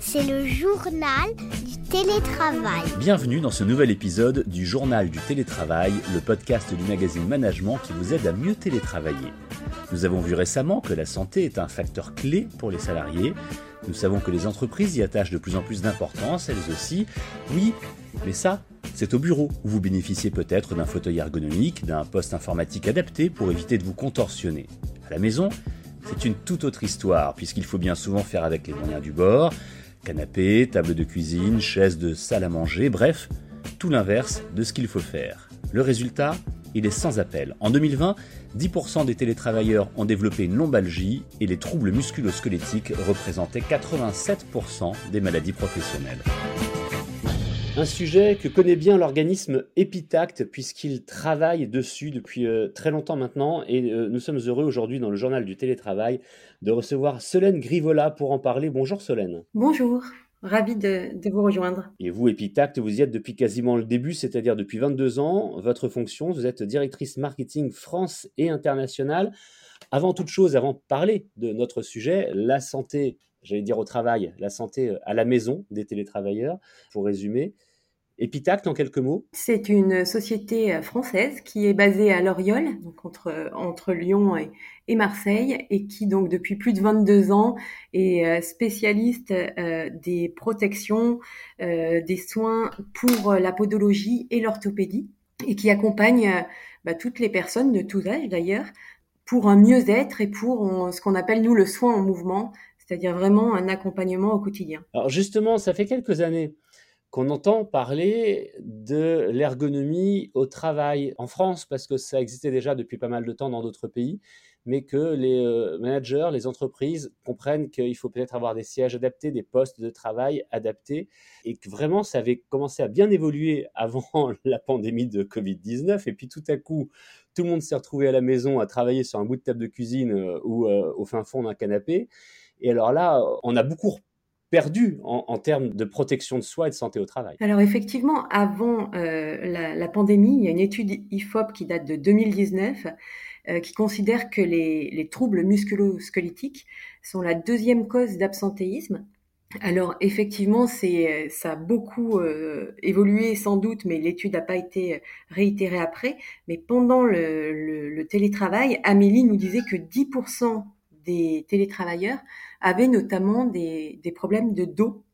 C'est le journal du télétravail. Bienvenue dans ce nouvel épisode du Journal du télétravail, le podcast du magazine Management qui vous aide à mieux télétravailler. Nous avons vu récemment que la santé est un facteur clé pour les salariés. Nous savons que les entreprises y attachent de plus en plus d'importance, elles aussi. Oui, mais ça, c'est au bureau où vous bénéficiez peut-être d'un fauteuil ergonomique, d'un poste informatique adapté pour éviter de vous contorsionner. À la maison, c'est une toute autre histoire, puisqu'il faut bien souvent faire avec les moyens du bord, canapé, table de cuisine, chaise de salle à manger, bref, tout l'inverse de ce qu'il faut faire. Le résultat, il est sans appel. En 2020, 10% des télétravailleurs ont développé une lombalgie et les troubles musculo-squelettiques représentaient 87% des maladies professionnelles. Un sujet que connaît bien l'organisme Epitact puisqu'il travaille dessus depuis euh, très longtemps maintenant et euh, nous sommes heureux aujourd'hui dans le journal du télétravail de recevoir Solène Grivola pour en parler. Bonjour Solène. Bonjour. Ravi de, de, vous rejoindre. Et vous, Epitact, vous y êtes depuis quasiment le début, c'est-à-dire depuis 22 ans. Votre fonction, vous êtes directrice marketing France et internationale. Avant toute chose, avant de parler de notre sujet, la santé, j'allais dire au travail, la santé à la maison des télétravailleurs, pour résumer. Epitact, en quelques mots? C'est une société euh, française qui est basée à Loriol, donc entre, entre Lyon et, et, Marseille, et qui donc depuis plus de 22 ans est euh, spécialiste euh, des protections, euh, des soins pour la podologie et l'orthopédie, et qui accompagne euh, bah, toutes les personnes de tous âges d'ailleurs pour un mieux-être et pour ce qu'on appelle nous le soin en mouvement, c'est-à-dire vraiment un accompagnement au quotidien. Alors justement, ça fait quelques années qu'on entend parler de l'ergonomie au travail en France, parce que ça existait déjà depuis pas mal de temps dans d'autres pays, mais que les euh, managers, les entreprises comprennent qu'il faut peut-être avoir des sièges adaptés, des postes de travail adaptés, et que vraiment ça avait commencé à bien évoluer avant la pandémie de Covid-19, et puis tout à coup, tout le monde s'est retrouvé à la maison à travailler sur un bout de table de cuisine euh, ou euh, au fin fond d'un canapé. Et alors là, on a beaucoup perdu en, termes de protection de soi et de santé au travail. Alors effectivement, avant euh, la, pandémie, il y a une étude IFOP qui date de 2019 euh, qui considère que les, les troubles musculo-squelettiques sont la deuxième cause d'absentéisme. Alors effectivement, c'est ça a beaucoup euh, évolué sans doute, mais l'étude n'a pas été réitérée après. Mais pendant le télétravail, Amélie nous disait que 10% des télétravailleurs avaient notamment des, des problèmes de dos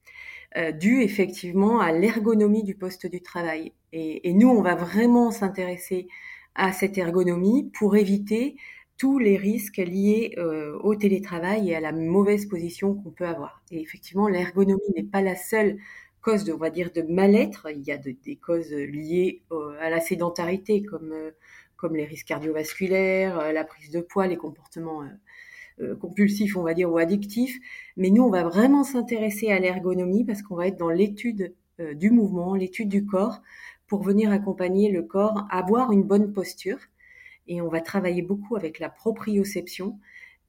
euh, dus effectivement à l'ergonomie du poste du travail. Et, nous, on va vraiment s'intéresser à cette ergonomie pour éviter tous les risques liés euh, au télétravail et à la mauvaise position qu'on peut avoir. Et effectivement, l'ergonomie n'est pas la seule cause de, on va dire, de mal-être. Il y a de, des causes liées à la sédentarité, comme, euh, comme les risques cardiovasculaires, la prise de poids, les comportements compulsif, on va dire, ou addictif. Mais nous, on va vraiment s'intéresser à l'ergonomie parce qu'on va être dans l'étude euh, du mouvement, l'étude du corps, pour venir accompagner le corps à avoir une bonne posture. Et on va travailler beaucoup avec la proprioception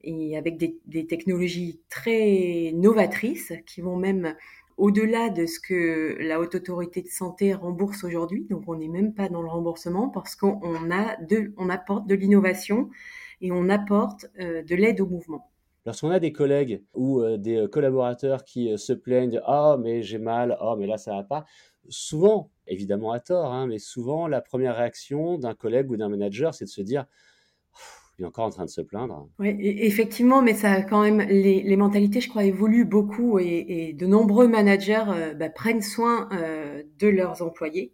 et avec des, des technologies très novatrices qui vont même au-delà de ce que la haute autorité de santé rembourse aujourd'hui. Donc on n'est même pas dans le remboursement parce qu'on on apporte de l'innovation et on apporte euh, de l'aide au mouvement. Lorsqu'on a des collègues ou euh, des collaborateurs qui euh, se plaignent ah oh, mais j'ai mal, oh mais là ça va pas, souvent, évidemment à tort, hein, mais souvent la première réaction d'un collègue ou d'un manager, c'est de se dire il est encore en train de se plaindre. Oui, effectivement, mais ça quand même les, les mentalités, je crois, évoluent beaucoup et, et de nombreux managers euh, bah, prennent soin euh, de leurs employés.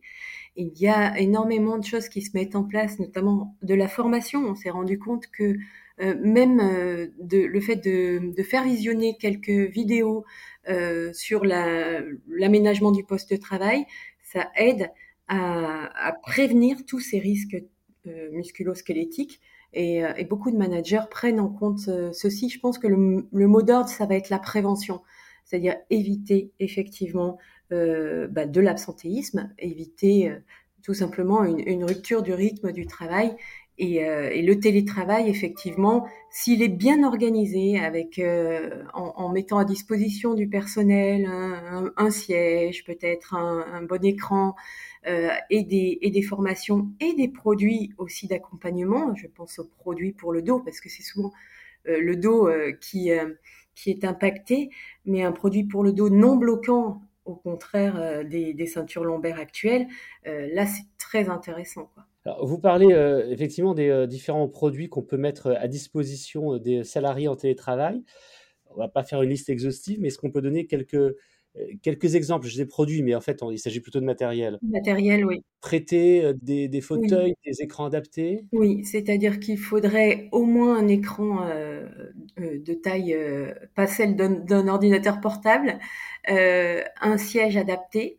Il y a énormément de choses qui se mettent en place, notamment de la formation. On s'est rendu compte que euh, même euh, le fait de, faire visionner quelques vidéos euh, sur l'aménagement la, du poste de travail, ça aide à, prévenir tous ces risques musculo-squelettiques. Et, beaucoup de managers prennent en compte ceci. Je pense que le mot d'ordre, ça va être la prévention, c'est-à-dire éviter effectivement euh, bah, de l'absentéisme, éviter euh, tout simplement une, rupture du rythme du travail. Et, euh, et le télétravail, effectivement, s'il est bien organisé, en, mettant à disposition du personnel un, siège, peut-être un, bon écran, et des formations et des produits aussi d'accompagnement. Je pense aux produits pour le dos parce que c'est souvent le dos qui qui est impacté, mais un produit pour le dos non bloquant, au contraire des, ceintures lombaires actuelles, là c'est très intéressant. Alors, vous parlez effectivement des différents produits qu'on peut mettre à disposition des salariés en télétravail. On va pas faire une liste exhaustive, mais est-ce qu'on peut donner quelques euh, quelques exemples, je des produits, mais en fait, il s'agit plutôt de matériel. Matériel, oui. Prêter euh, des, fauteuils, des écrans adaptés Oui, c'est-à-dire qu'il faudrait au moins un écran euh, de taille, pas celle d'un ordinateur portable, un siège adapté,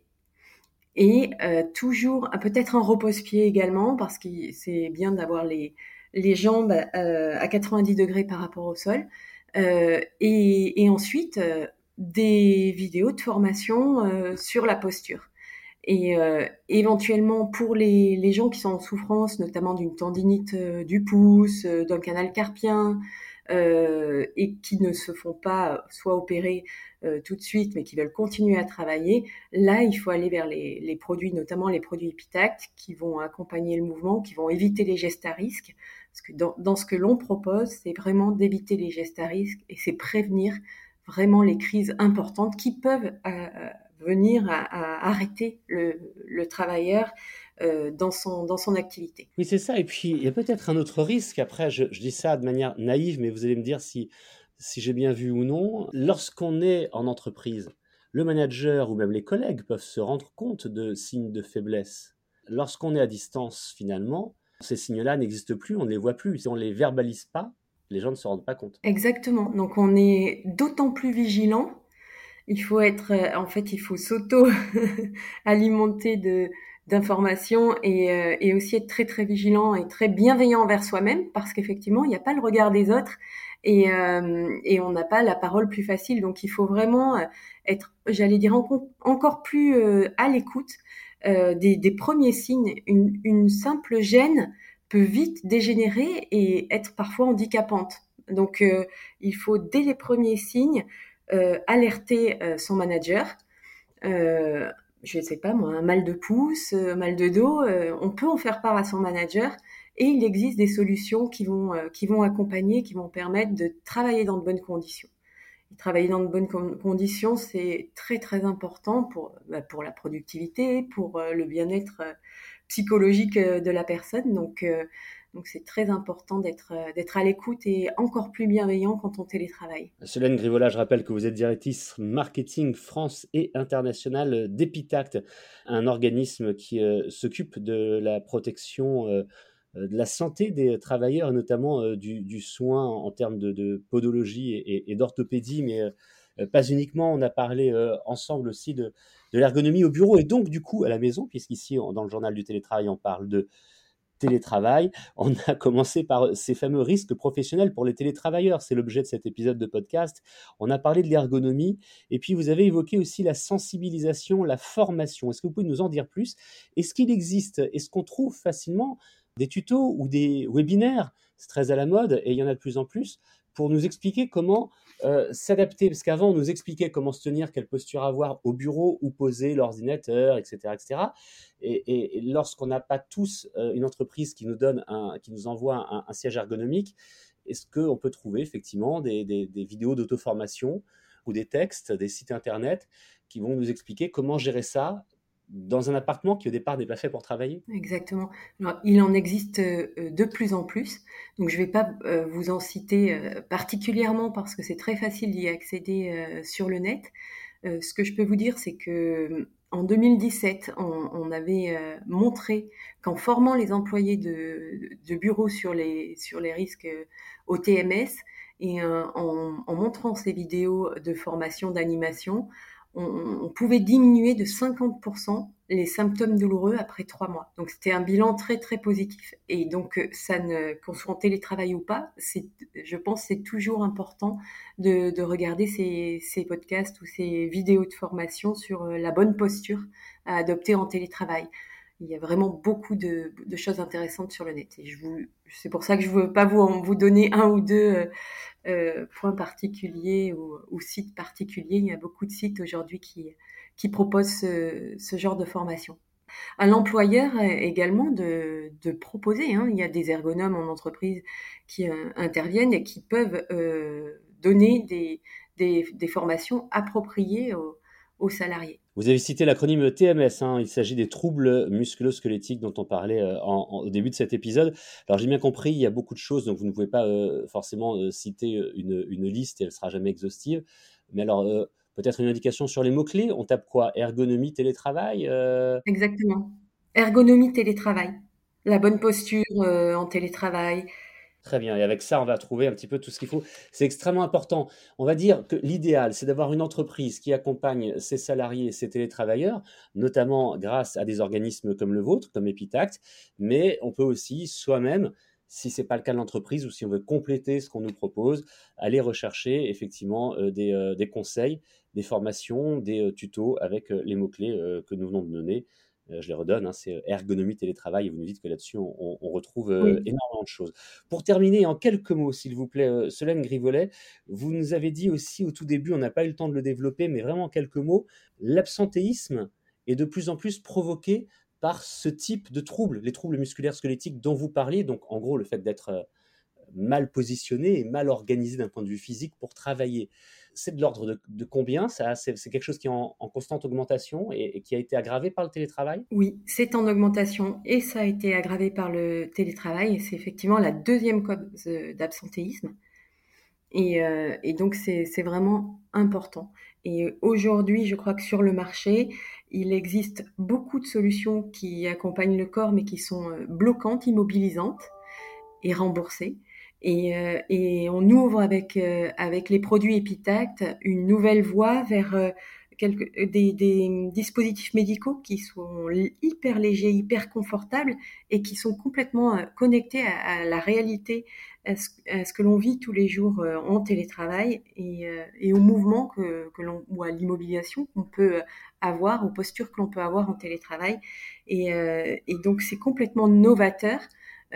et toujours peut-être un repose-pied également parce que c'est bien d'avoir les, les jambes à 90 degrés par rapport au sol et, et, ensuite des vidéos de formation euh, sur la posture. Et euh, éventuellement pour les, les, gens qui sont en souffrance, notamment d'une tendinite euh, du pouce, d'un canal carpien, et qui ne se font pas soit opérer tout de suite, mais qui veulent continuer à travailler, là, il faut aller vers les, les produits, notamment les produits épitactes, qui vont accompagner le mouvement, qui vont éviter les gestes à risque. Parce que dans, dans ce que l'on propose, c'est vraiment d'éviter les gestes à risque et c'est prévenir vraiment les crises importantes qui peuvent euh, venir arrêter le, travailleur euh, dans, son, dans son activité. Oui, c'est ça. Et puis, il y a peut-être un autre risque. Après, je, dis ça de manière naïve, mais vous allez me dire si, si j'ai bien vu ou non. Lorsqu'on est en entreprise, le manager ou même les collègues peuvent se rendre compte de signes de faiblesse. Lorsqu'on est à distance, finalement, ces signes-là n'existent plus, on ne les voit plus. Si on ne les verbalise pas, les gens ne se rendent pas compte. Exactement. Donc on est d'autant plus vigilant. Il faut être, euh, en fait, il faut s'auto-alimenter de d'informations et, euh, et, aussi être très très vigilant et très bienveillant envers soi-même parce qu'effectivement il n'y a pas le regard des autres et, euh, et on n'a pas la parole plus facile donc il faut vraiment être j'allais dire encore plus à l'écoute des, premiers signes une simple gêne peut vite dégénérer et être parfois handicapante. Donc, euh, il faut dès les premiers signes euh, alerter euh, son manager. je ne sais pas moi, un mal de pouce, un mal de dos, on peut en faire part à son manager et il existe des solutions qui vont, qui vont accompagner, qui vont permettre de travailler dans de bonnes conditions. travailler dans de bonnes conditions, c'est très très important pour, bah, pour la productivité, pour le bien-être psychologique euh, de la personne. Donc, euh, donc c'est très important d'être euh, d'être à l'écoute et encore plus bienveillant quand on télétravaille. Solène Grivola, je rappelle que vous êtes directrice marketing France et internationale d'Epitact, un organisme qui s'occupe de la protection de la santé des travailleurs, notamment du, soin en termes de, podologie et, d'orthopédie, mais pas uniquement. On a parlé ensemble aussi de, de l'ergonomie au bureau et donc du coup à la maison, puisqu'ici dans le journal du télétravail on parle de télétravail. On a commencé par ces fameux risques professionnels pour les télétravailleurs. C'est l'objet de cet épisode de podcast. On a parlé de l'ergonomie et puis vous avez évoqué aussi la sensibilisation, la formation. Est-ce que vous pouvez nous en dire plus? Est-ce qu'il existe, est-ce qu'on trouve facilement des tutos ou des webinaires? C'est très à la mode et il y en a de plus en plus pour nous expliquer comment euh, s'adapter, parce qu'avant on nous expliquait comment se tenir, quelle posture avoir au bureau, où poser l'ordinateur, etc., etc. Et, lorsqu'on n'a pas tous euh, une entreprise qui nous donne, un, qui nous envoie un, siège ergonomique, est-ce qu'on peut trouver effectivement des, des vidéos d'auto-formation ou des textes, des sites internet qui vont nous expliquer comment gérer ça dans un appartement qui au départ n'est pas fait pour travailler. Exactement. il en existe euh, de plus en plus. Donc je ne vais pas euh, vous en citer euh, particulièrement parce que c'est très facile d'y accéder sur le net. Ce que je peux vous dire, c'est que en 2017, on, avait montré qu'en formant les employés de, bureaux sur les, sur les risques au TMS et en montrant ces vidéos de formation d'animation, on, pouvait diminuer de 50% les symptômes douloureux après trois mois. Donc c'était un bilan très très positif. Et donc euh, ça ne, qu'on soit en télétravail ou pas, c'est, je pense, c'est toujours important de, regarder ces, ces, podcasts ou ces vidéos de formation sur euh, la bonne posture à adopter en télétravail. Il y a vraiment beaucoup de, choses intéressantes sur le net. Et c'est pour ça que je ne veux pas vous, vous donner un ou deux euh, euh, point particulier ou, ou, site particulier. Il y a beaucoup de sites aujourd'hui qui, proposent ce, genre de formation. à l'employeur également de, proposer. Hein. Il y a des ergonomes en entreprise qui interviennent et qui peuvent donner des, formations appropriées aux salariés. Vous avez cité l'acronyme TMS, hein. il s'agit des troubles musculo-squelettiques dont on parlait euh, au début de cet épisode. Alors j'ai bien compris, il y a beaucoup de choses, donc vous ne pouvez pas euh, forcément euh, citer une, liste et elle sera jamais exhaustive. Mais alors, peut-être une indication sur les mots-clés, on tape quoi? Ergonomie, télétravail Exactement. Ergonomie, télétravail. La bonne posture en télétravail, Très bien. Et avec ça, on va trouver un petit peu tout ce qu'il faut. C'est extrêmement important. On va dire que l'idéal, c'est d'avoir une entreprise qui accompagne ses salariés et ses télétravailleurs, notamment grâce à des organismes comme le vôtre, comme Epitact. Mais on peut aussi soi-même, si ce n'est pas le cas de l'entreprise ou si on veut compléter ce qu'on nous propose, aller rechercher effectivement euh, euh, des, conseils, des formations, des euh, tutos avec les mots-clés que nous venons de donner. Euh, je les redonne, hein, c'est euh, ergonomie, télétravail, et vous nous dites que là-dessus, on, retrouve euh, énormément de choses. Pour terminer, en quelques mots, s'il vous plaît, Solène Grivolet, vous nous avez dit aussi au tout début, on n'a pas eu le temps de le développer, mais vraiment en quelques mots, l'absentéisme est de plus en plus provoqué par ce type de troubles, les troubles musculaires squelettiques dont vous parliez, donc en gros le fait d'être mal positionné et mal organisé d'un point de vue physique pour travailler c'est de l'ordre de, combien C'est quelque chose qui est en, constante augmentation et, qui a été aggravé par le télétravail? Oui, c'est en augmentation et ça a été aggravé par le télétravail. Et c'est effectivement la deuxième cause d'absentéisme. Et, euh, donc, c'est vraiment important. Et aujourd'hui, je crois que sur le marché, il existe beaucoup de solutions qui accompagnent le corps, mais qui sont euh, bloquantes, immobilisantes et remboursées. Euh, et, on ouvre avec, euh, avec les produits Epitact une nouvelle voie vers euh, des, dispositifs médicaux qui sont hyper légers, hyper confortables et qui sont complètement connectés à, la réalité, à ce, que l'on vit tous les jours en télétravail et, au mouvement que, que l'on, ou à l'immobilisation qu'on peut avoir, aux postures que l'on peut avoir en télétravail. Et, et donc c'est complètement novateur.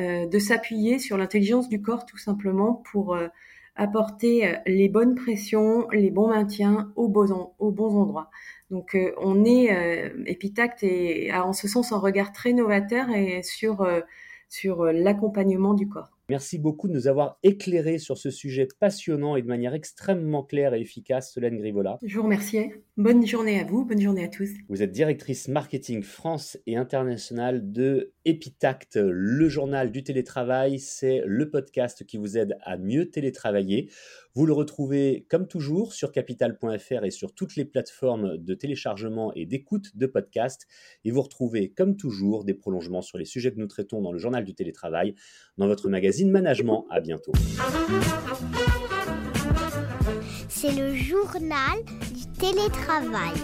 Euh, de s'appuyer sur l'intelligence du corps tout simplement pour euh, apporter euh, les bonnes pressions, les bons maintiens aux bons, endroits. Donc on est Epitact et a en ce sens un regard très novateur et sur sur l'accompagnement du corps. Merci beaucoup de nous avoir éclairé sur ce sujet passionnant et de manière extrêmement claire et efficace, Solène Grivola. Je vous remercie. Bonne journée à vous, bonne journée à tous. Vous êtes directrice marketing France et internationale de Epitact, le journal du télétravail. C'est le podcast qui vous aide à mieux télétravailler. Vous le retrouvez comme toujours sur capital.fr et sur toutes les plateformes de téléchargement et d'écoute de podcasts. Et vous retrouvez comme toujours des prolongements sur les sujets que nous traitons dans le journal du télétravail, dans votre magazine Management. À bientôt. C'est le journal du télétravail.